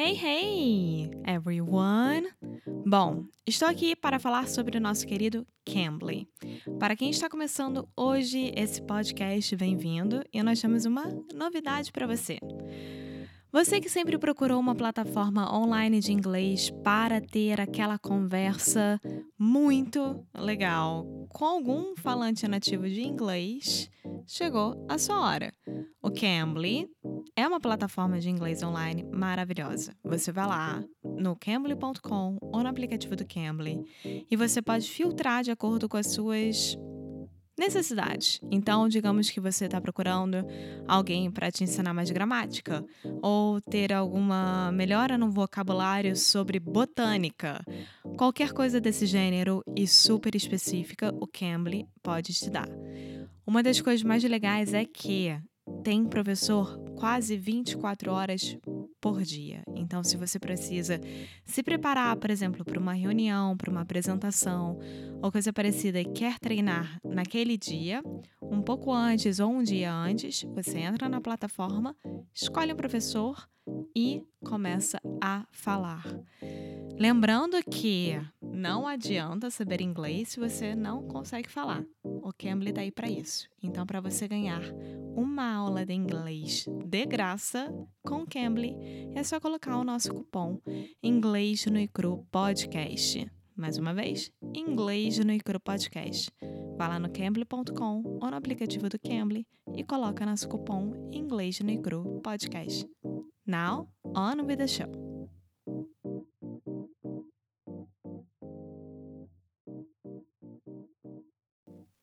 Hey, hey, everyone! Bom, estou aqui para falar sobre o nosso querido Cambly. Para quem está começando hoje esse podcast, bem-vindo e nós temos uma novidade para você. Você que sempre procurou uma plataforma online de inglês para ter aquela conversa muito legal com algum falante nativo de inglês, chegou a sua hora. O Cambly é uma plataforma de inglês online maravilhosa. Você vai lá no cambly.com ou no aplicativo do Cambly e você pode filtrar de acordo com as suas necessidades. Então, digamos que você está procurando alguém para te ensinar mais gramática ou ter alguma melhora no vocabulário sobre botânica. Qualquer coisa desse gênero e super específica, o Cambly pode te dar. Uma das coisas mais legais é que tem professor quase 24 horas por dia. Então, se você precisa se preparar, por exemplo, para uma reunião, para uma apresentação ou coisa parecida e quer treinar naquele dia, um pouco antes ou um dia antes, você entra na plataforma, escolhe um professor e começa a falar. Lembrando que não adianta saber inglês se você não consegue falar. O Cambly está aí para isso. Então, para você ganhar uma aula de inglês de graça com o Cambly, é só colocar o nosso cupom Inglês no Icru Podcast. Mais uma vez, Inglês no Icru Podcast. Vá lá no cambly.com ou no aplicativo do Cambly e coloca nosso cupom Inglês no Icru Podcast. Now, on with the show.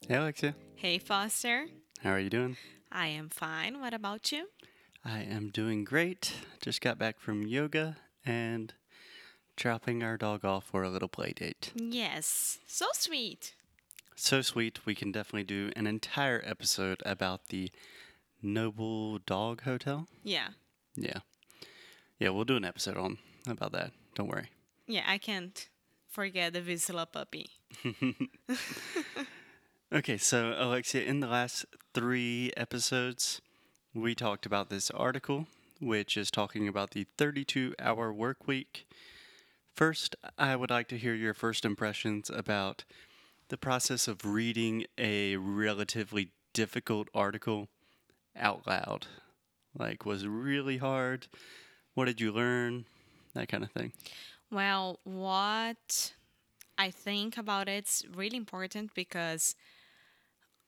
Hey, Alexia. Hey, Foster. How are you doing? I am fine. What about you? I am doing great. Just got back from yoga and dropping our dog off for a little play date. Yes, so sweet. So sweet. We can definitely do an entire episode about the Noble Dog Hotel. Yeah. Yeah. Yeah, we'll do an episode on about that. Don't worry. Yeah, I can't forget the Vizsla puppy. Okay, so Alexia, in the last three episodes, we talked about this article, which is talking about the 32 hour work week. First, I would like to hear your first impressions about the process of reading a relatively difficult article out loud. Like, was really hard? What did you learn? That kind of thing. Well, what I think about it's really important because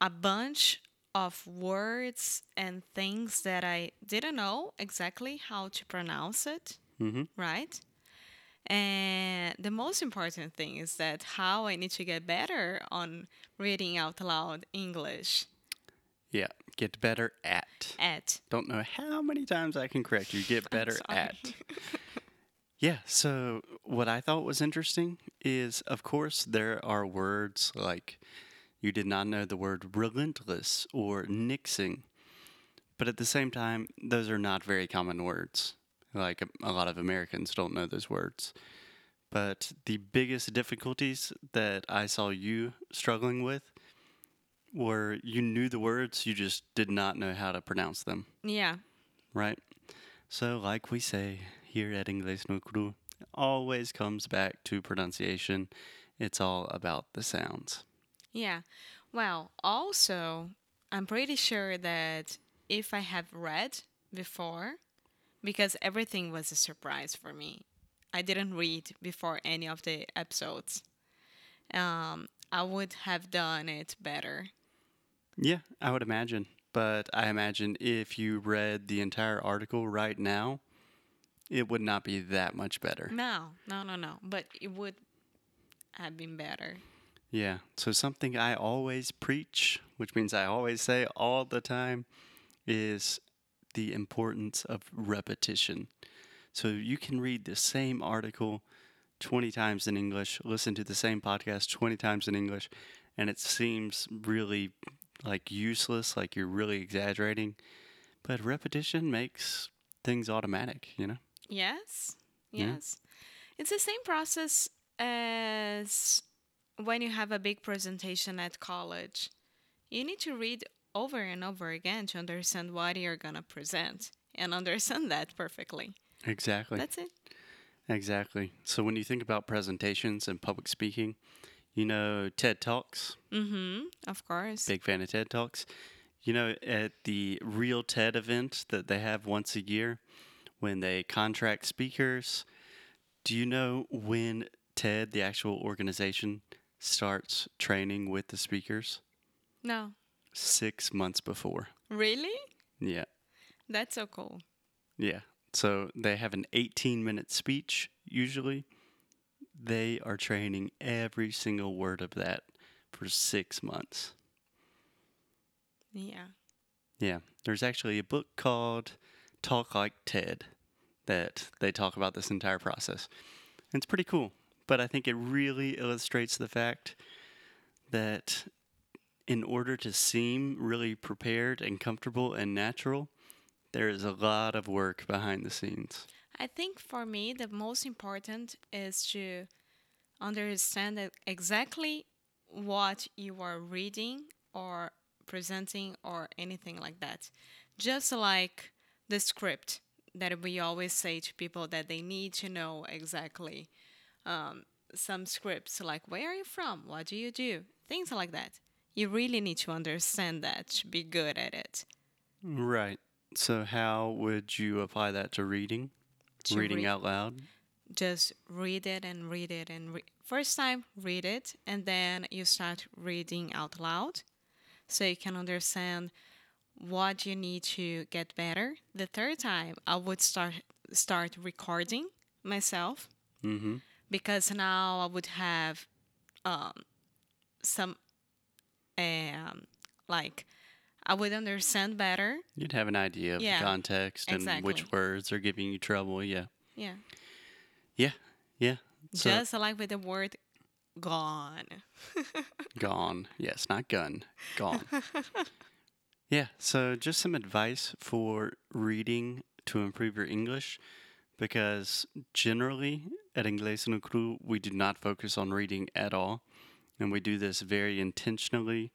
a bunch of words and things that I didn't know exactly how to pronounce it, Mm-hmm. right? And the most important thing is that how I need to get better on reading out loud English Yeah, get better at. at. Don't know how many times I can correct you. Get better at. Yeah, so what I thought was interesting is, of course, there are words like you did not know the word relentless or nixing, but at the same time, those are not very common words. Like a, a lot of Americans don't know those words. But the biggest difficulties that I saw you struggling with were you knew the words, you just did not know how to pronounce them Yeah. right? So, like we say here at Inglés no Cru, always comes back to pronunciation. It's all about the sounds. Yeah. Well, also, I'm pretty sure that if I have read before, because everything was a surprise for me, I didn't read before any of the episodes. Um, I would have done it better. Yeah, I would imagine. But I imagine if you read the entire article right now, it would not be that much better. No, no, no, no. But it would have been better. Yeah. So, something I always preach, which means I always say all the time, is the importance of repetition. So, you can read the same article 20 times in English, listen to the same podcast 20 times in English, and it seems really like useless, like you're really exaggerating. But repetition makes things automatic, you know? Yes, Yeah. yes. It's the same process as when you have a big presentation at college. You need to read over and over again to understand what you're going to present and understand that perfectly. Exactly. That's it. Exactly. So when you think about presentations and public speaking, you know TED Talks. Mm-hmm. Of course. Big fan of TED Talks. You know, at the Real TED event that they have once a year, when they contract speakers, do you know when TED, the actual organization, starts training with the speakers? No. Six months before. Really? Yeah. That's so cool. Yeah. So they have an 18 minute speech usually. They are training every single word of that for six months. Yeah. Yeah. There's actually a book called Talk Like TED that they talk about this entire process. It's pretty cool, but I think it really illustrates the fact that in order to seem really prepared and comfortable and natural, there is a lot of work behind the scenes. I think for me, the most important is to understand exactly what you are reading or presenting or anything like that. Just like the script that we always say to people that they need to know exactly um, some scripts like where are you from what do you do things like that you really need to understand that to be good at it Right. So, how would you apply that to reading? To reading read- out loud? just read it and read it and re- first time read it and then you start reading out loud so you can understand what you need to get better the third time i would start start recording myself Mm-hmm. because now i would have um, some um, like i would understand better You'd have an idea of Yeah, the context and exactly. which words are giving you trouble. Yeah. yeah Yeah. Yeah. So, just like with the word gone gone. Yes, not gun. Gone. yeah. So, just some advice for reading to improve your English because generally at Inglés no Cru, we do not focus on reading at all. And we do this very intentionally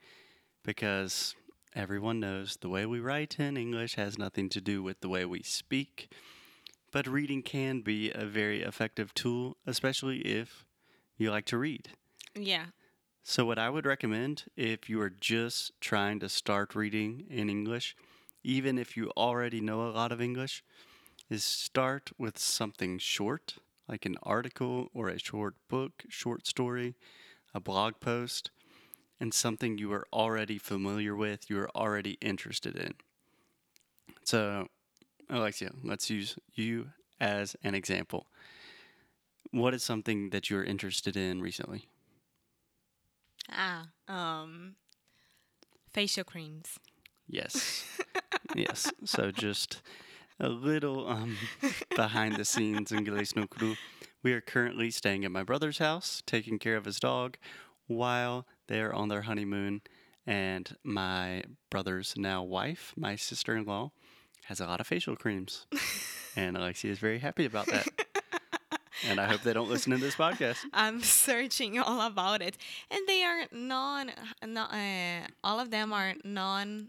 because everyone knows the way we write in English has nothing to do with the way we speak. But reading can be a very effective tool, especially if you like to read. yeah So, what I would recommend if you are just trying to start reading in English, even if you already know a lot of English, is start with something short, like an article or a short book, short story, a blog post, and something you are already familiar with, you are already interested in. So, Alexia, let's use you as an example. What is something that you're interested in recently? Ah, um, facial creams. Yes. yes. So just a little um, behind the scenes in Inglés no Cru. We are currently staying at my brother's house, taking care of his dog while they're on their honeymoon. And my brother's now wife, my sister in law, has a lot of facial creams. and Alexia is very happy about that. and I hope they don't listen to this podcast. I'm searching all about it, and they are non, no, uh, all of them are non.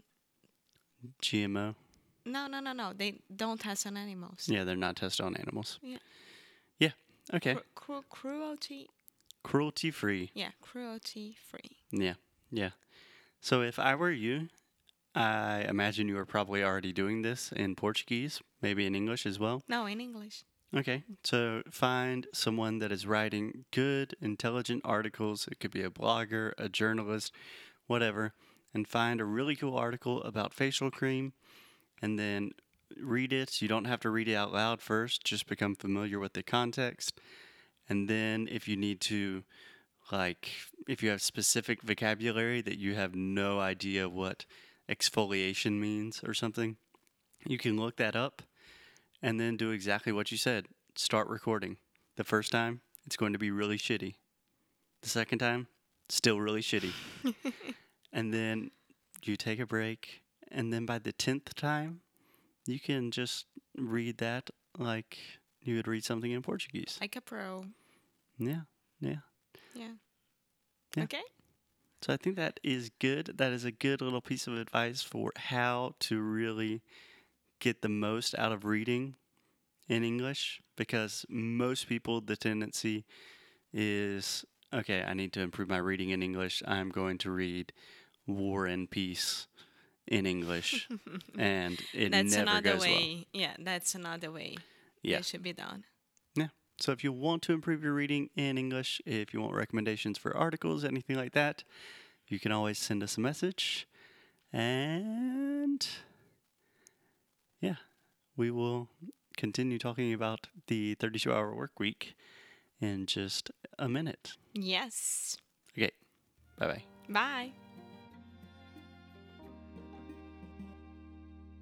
GMO. No, no, no, no. They don't test on animals. Yeah, they're not tested on animals. Yeah. Yeah. Okay. Cru- cru- cruelty. Cruelty free. Yeah, cruelty free. Yeah, yeah. So if I were you, I imagine you are probably already doing this in Portuguese, maybe in English as well. No, in English. Okay, so find someone that is writing good, intelligent articles. It could be a blogger, a journalist, whatever, and find a really cool article about facial cream and then read it. You don't have to read it out loud first, just become familiar with the context. And then if you need to, like, if you have specific vocabulary that you have no idea what exfoliation means or something, you can look that up and then do exactly what you said. Start recording. The first time, it's going to be really shitty. The second time, still really shitty. and then you take a break, and then by the 10th time, you can just read that like you would read something in Portuguese. Like a pro. Yeah, yeah. Yeah. Yeah. Okay. So I think that is good. That is a good little piece of advice for how to really get the most out of reading in English because most people, the tendency is okay, I need to improve my reading in English. I'm going to read War and Peace in English. and it that's never another goes way. Yeah, that's another way Yeah. it should be done. well. So if you want to improve your reading in English, if you want recommendations for articles, anything like that, you can always send us a message. And yeah, we will continue talking about the 32 hour work week in just a minute. Yes. Okay, Bye bye bye.